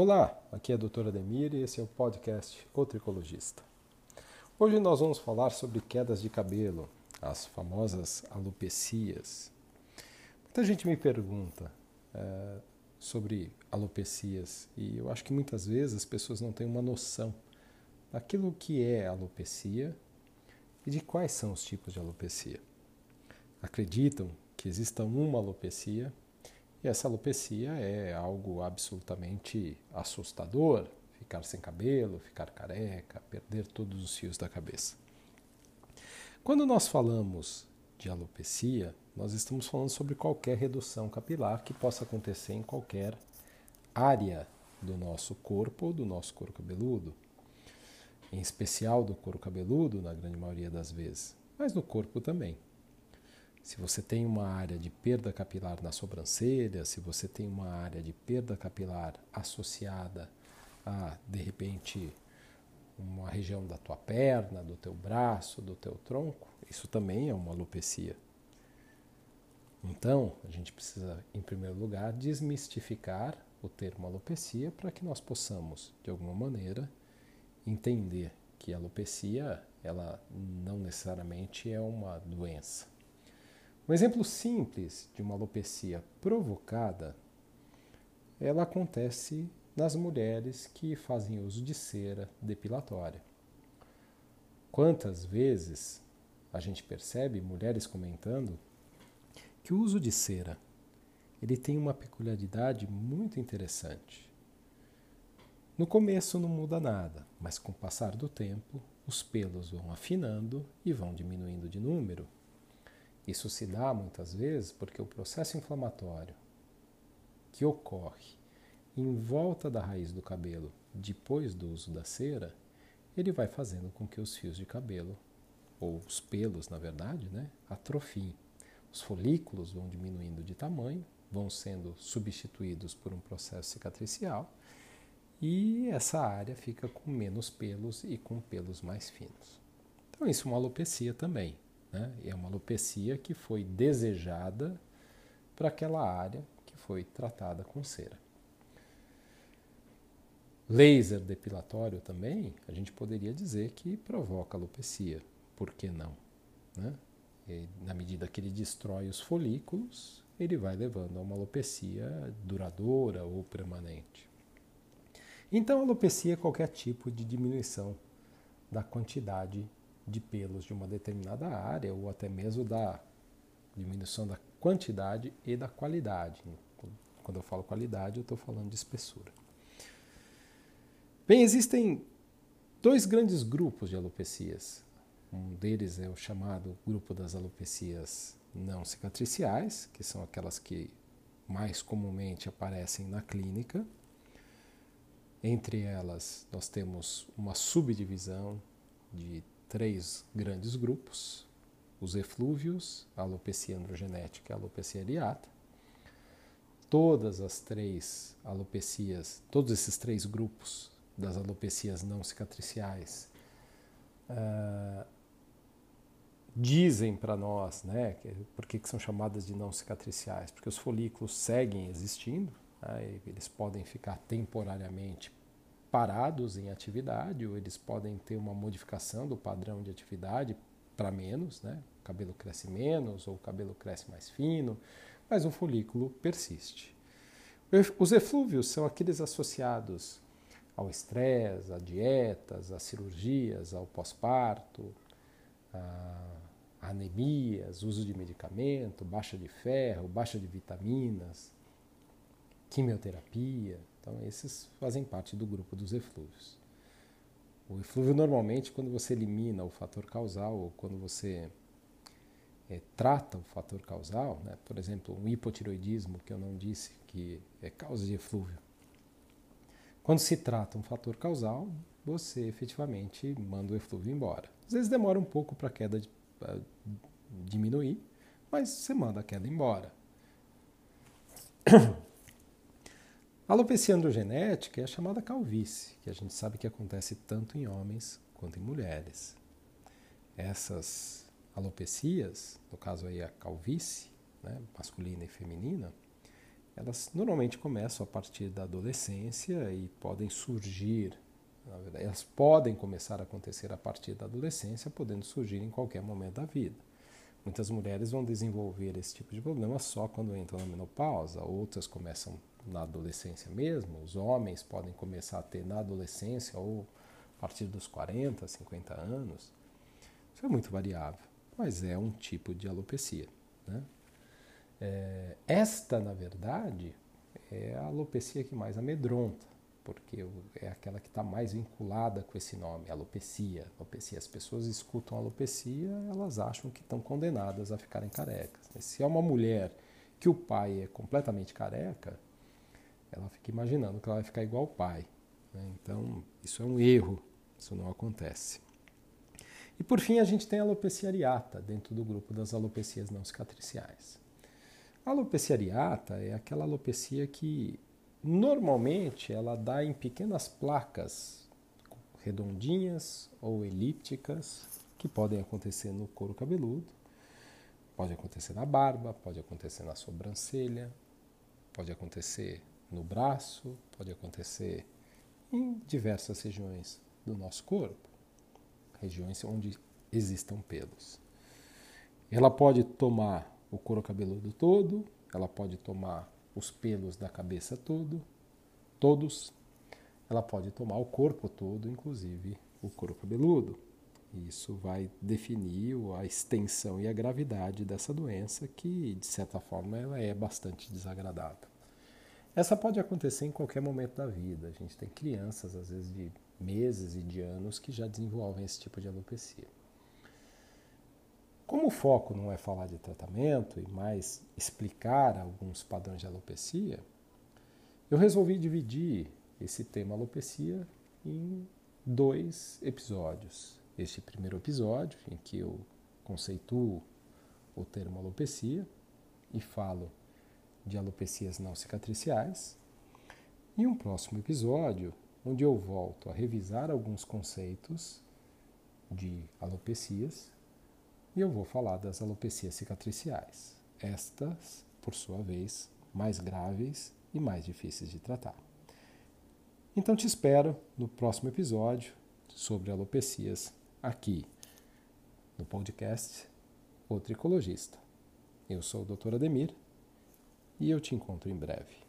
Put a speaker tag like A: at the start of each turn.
A: Olá, aqui é a doutora Ademir e esse é o podcast O Tricologista. Hoje nós vamos falar sobre quedas de cabelo, as famosas alopecias. Muita gente me pergunta é, sobre alopecias e eu acho que muitas vezes as pessoas não têm uma noção daquilo que é alopecia e de quais são os tipos de alopecia. Acreditam que exista uma alopecia e essa alopecia é algo absolutamente assustador, ficar sem cabelo, ficar careca, perder todos os fios da cabeça. Quando nós falamos de alopecia, nós estamos falando sobre qualquer redução capilar que possa acontecer em qualquer área do nosso corpo ou do nosso couro cabeludo, em especial do couro cabeludo, na grande maioria das vezes, mas no corpo também. Se você tem uma área de perda capilar na sobrancelha, se você tem uma área de perda capilar associada a, de repente, uma região da tua perna, do teu braço, do teu tronco, isso também é uma alopecia. Então, a gente precisa, em primeiro lugar, desmistificar o termo alopecia para que nós possamos, de alguma maneira, entender que a alopecia ela não necessariamente é uma doença. Um exemplo simples de uma alopecia provocada, ela acontece nas mulheres que fazem uso de cera depilatória. Quantas vezes a gente percebe mulheres comentando que o uso de cera ele tem uma peculiaridade muito interessante. No começo não muda nada, mas com o passar do tempo, os pelos vão afinando e vão diminuindo de número isso se dá muitas vezes porque o processo inflamatório que ocorre em volta da raiz do cabelo depois do uso da cera, ele vai fazendo com que os fios de cabelo, ou os pelos, na verdade, né, atrofiem. Os folículos vão diminuindo de tamanho, vão sendo substituídos por um processo cicatricial e essa área fica com menos pelos e com pelos mais finos. Então, isso é uma alopecia também. Né? É uma alopecia que foi desejada para aquela área que foi tratada com cera. Laser depilatório também, a gente poderia dizer que provoca alopecia. Por que não? Né? E, na medida que ele destrói os folículos, ele vai levando a uma alopecia duradoura ou permanente. Então, alopecia é qualquer tipo de diminuição da quantidade de pelos de uma determinada área ou até mesmo da diminuição da quantidade e da qualidade. Quando eu falo qualidade, eu estou falando de espessura. Bem, existem dois grandes grupos de alopecias. Um deles é o chamado grupo das alopecias não cicatriciais, que são aquelas que mais comumente aparecem na clínica. Entre elas, nós temos uma subdivisão de três grandes grupos: os eflúvios, a alopecia androgenética e a alopecia areata. Todas as três alopecias, todos esses três grupos das alopecias não cicatriciais uh, dizem para nós, né, por que, que são chamadas de não cicatriciais? Porque os folículos seguem existindo, né, eles podem ficar temporariamente parados em atividade, ou eles podem ter uma modificação do padrão de atividade para menos, né? o cabelo cresce menos ou o cabelo cresce mais fino, mas o folículo persiste. Os eflúvios são aqueles associados ao estresse, a dietas, a cirurgias, ao pós-parto, a anemias, uso de medicamento, baixa de ferro, baixa de vitaminas, quimioterapia. Então, esses fazem parte do grupo dos eflúvios. O eflúvio, normalmente, quando você elimina o fator causal ou quando você é, trata o fator causal, né? por exemplo, um hipotiroidismo, que eu não disse que é causa de eflúvio. Quando se trata um fator causal, você efetivamente manda o eflúvio embora. Às vezes demora um pouco para a queda de, diminuir, mas você manda a queda embora. A alopecia androgenética é a chamada calvície, que a gente sabe que acontece tanto em homens quanto em mulheres. Essas alopecias, no caso aí a calvície, né, masculina e feminina, elas normalmente começam a partir da adolescência e podem surgir, na verdade, elas podem começar a acontecer a partir da adolescência, podendo surgir em qualquer momento da vida. Muitas mulheres vão desenvolver esse tipo de problema só quando entram na menopausa, outras começam na adolescência mesmo, os homens podem começar a ter na adolescência ou a partir dos 40, 50 anos. Isso é muito variável, mas é um tipo de alopecia. Né? É, esta, na verdade, é a alopecia que mais amedronta, porque é aquela que está mais vinculada com esse nome, alopecia. alopecia. As pessoas escutam alopecia, elas acham que estão condenadas a ficarem carecas. Se é uma mulher que o pai é completamente careca, ela fica imaginando que ela vai ficar igual ao pai. Né? Então, isso é um erro, isso não acontece. E por fim, a gente tem a alopecia areata, dentro do grupo das alopecias não cicatriciais. A alopecia areata é aquela alopecia que normalmente ela dá em pequenas placas redondinhas ou elípticas que podem acontecer no couro cabeludo, pode acontecer na barba, pode acontecer na sobrancelha, pode acontecer no braço, pode acontecer em diversas regiões do nosso corpo, regiões onde existam pelos. Ela pode tomar o couro cabeludo todo, ela pode tomar os pelos da cabeça todo, todos, ela pode tomar o corpo todo, inclusive o couro cabeludo. Isso vai definir a extensão e a gravidade dessa doença, que de certa forma ela é bastante desagradável. Essa pode acontecer em qualquer momento da vida. A gente tem crianças, às vezes de meses e de anos, que já desenvolvem esse tipo de alopecia. Como o foco não é falar de tratamento e mais explicar alguns padrões de alopecia, eu resolvi dividir esse tema alopecia em dois episódios. Este primeiro episódio, em que eu conceituo o termo alopecia e falo de alopecias não cicatriciais, e um próximo episódio onde eu volto a revisar alguns conceitos de alopecias e eu vou falar das alopecias cicatriciais, estas, por sua vez, mais graves e mais difíceis de tratar. Então te espero no próximo episódio sobre alopecias aqui no podcast O Tricologista. Eu sou o Dr. Ademir e eu te encontro em breve.